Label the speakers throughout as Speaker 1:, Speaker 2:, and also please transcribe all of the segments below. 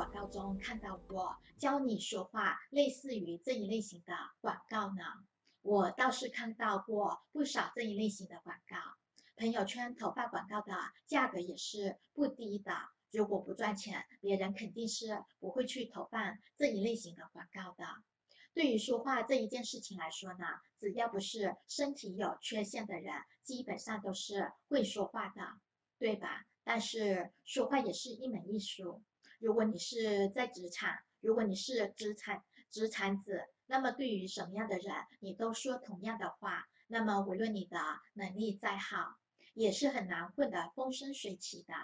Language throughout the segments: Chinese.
Speaker 1: 广告中看到过教你说话类似于这一类型的广告呢？我倒是看到过不少这一类型的广告，朋友圈投放广告的价格也是不低的。如果不赚钱，别人肯定是不会去投放这一类型的广告的。对于说话这一件事情来说呢，只要不是身体有缺陷的人，基本上都是会说话的，对吧？但是说话也是一门艺术。如果你是在职场，如果你是职场职场子。那么对于什么样的人，你都说同样的话，那么无论你的能力再好，也是很难混得风生水起的。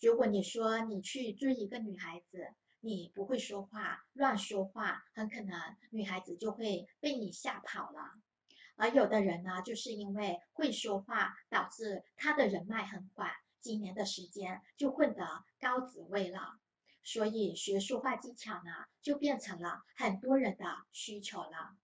Speaker 1: 如果你说你去追一个女孩子，你不会说话，乱说话，很可能女孩子就会被你吓跑了。而有的人呢，就是因为会说话，导致他的人脉很广，几年的时间就混得高职位了。所以学说话技巧呢，就变成了很多人的需求了。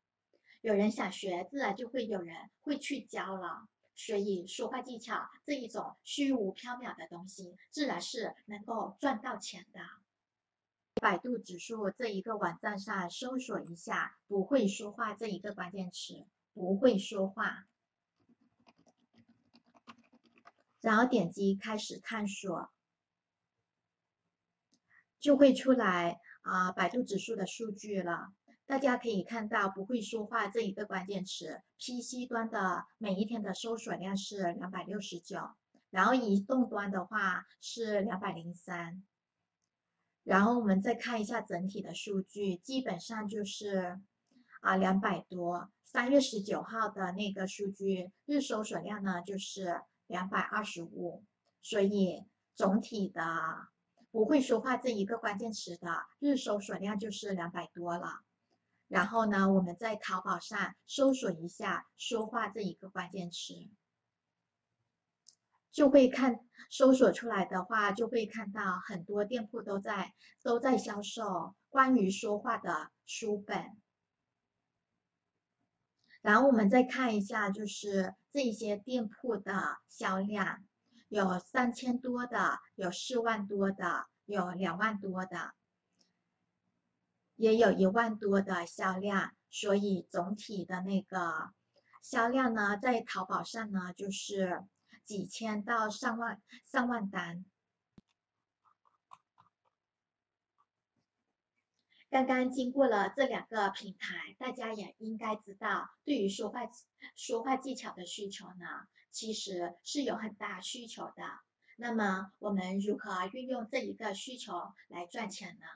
Speaker 1: 有人想学，自然就会有人会去教了。所以说话技巧这一种虚无缥缈的东西，自然是能够赚到钱的。百度指数这一个网站上搜索一下“不会说话”这一个关键词，“不会说话”，然后点击开始探索。就会出来啊，百度指数的数据了。大家可以看到，不会说话这一个关键词，PC 端的每一天的搜索量是两百六十九，然后移动端的话是两百零三。然后我们再看一下整体的数据，基本上就是啊两百多。三月十九号的那个数据日搜索量呢就是两百二十五，所以总体的。不会说话这一个关键词的日搜索量就是两百多了。然后呢，我们在淘宝上搜索一下“说话”这一个关键词，就会看搜索出来的话，就会看到很多店铺都在都在销售关于说话的书本。然后我们再看一下，就是这些店铺的销量。有三千多的，有四万多的，有两万多的，也有一万多的销量。所以总体的那个销量呢，在淘宝上呢，就是几千到上万、上万单。刚刚经过了这两个平台，大家也应该知道，对于说话说话技巧的需求呢，其实是有很大需求的。那么我们如何运用这一个需求来赚钱呢？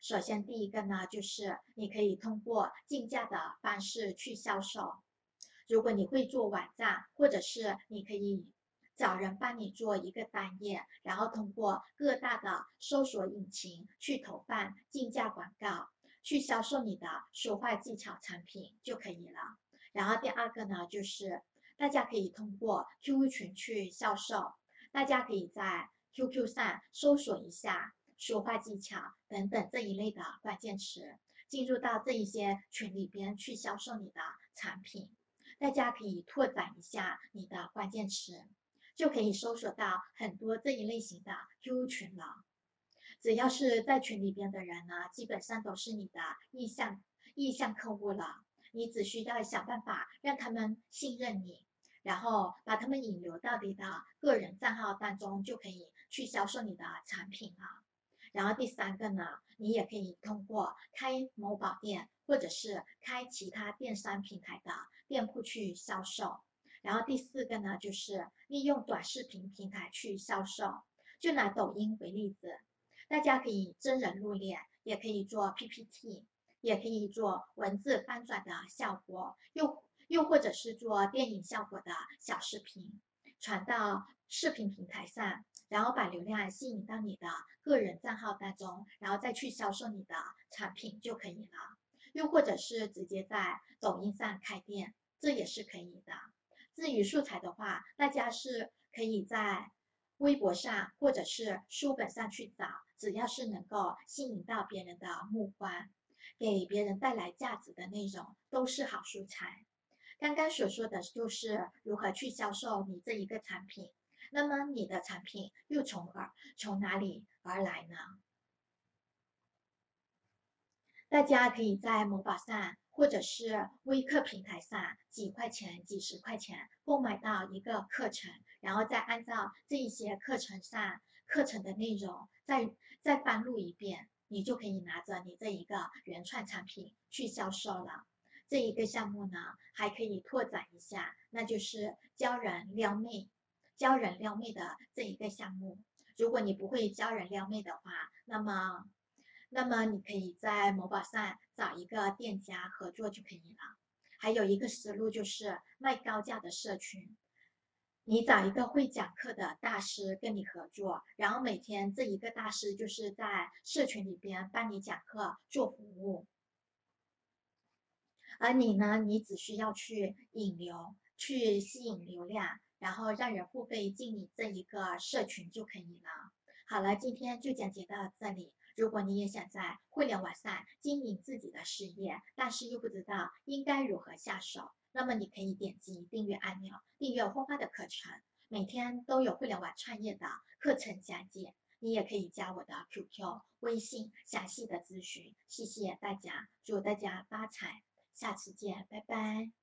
Speaker 1: 首先，第一个呢，就是你可以通过竞价的方式去销售。如果你会做网站，或者是你可以。找人帮你做一个单页，然后通过各大的搜索引擎去投放竞价广告，去销售你的说话技巧产品就可以了。然后第二个呢，就是大家可以通过 QQ 群去销售，大家可以在 QQ 上搜索一下说话技巧等等这一类的关键词，进入到这一些群里边去销售你的产品。大家可以拓展一下你的关键词。就可以搜索到很多这一类型的 QQ 群了。只要是在群里边的人呢，基本上都是你的意向意向客户了。你只需要想办法让他们信任你，然后把他们引流到你的个人账号当中，就可以去销售你的产品了。然后第三个呢，你也可以通过开某宝店或者是开其他电商平台的店铺去销售。然后第四个呢，就是利用短视频平台去销售。就拿抖音为例子，大家可以真人露脸，也可以做 PPT，也可以做文字翻转的效果，又又或者是做电影效果的小视频，传到视频平台上，然后把流量吸引到你的个人账号当中，然后再去销售你的产品就可以了。又或者是直接在抖音上开店，这也是可以的。至于素材的话，大家是可以在微博上或者是书本上去找，只要是能够吸引到别人的目光，给别人带来价值的内容，都是好素材。刚刚所说的就是如何去销售你这一个产品，那么你的产品又从而从哪里而来呢？大家可以在某宝上或者是微课平台上几块钱、几十块钱购买到一个课程，然后再按照这一些课程上课程的内容再再翻录一遍，你就可以拿着你这一个原创产品去销售了。这一个项目呢，还可以拓展一下，那就是教人撩妹、教人撩妹的这一个项目。如果你不会教人撩妹的话，那么，那么你可以在某宝上找一个店家合作就可以了。还有一个思路就是卖高价的社群，你找一个会讲课的大师跟你合作，然后每天这一个大师就是在社群里边帮你讲课做服务，而你呢，你只需要去引流，去吸引流量。然后让人付费进你这一个社群就可以了。好了，今天就讲解到这里。如果你也想在互联网上经营自己的事业，但是又不知道应该如何下手，那么你可以点击订阅按钮，订阅花花的课程，每天都有互联网创业的课程讲解。你也可以加我的 QQ、微信详细的咨询。谢谢大家，祝大家发财，下次见，拜拜。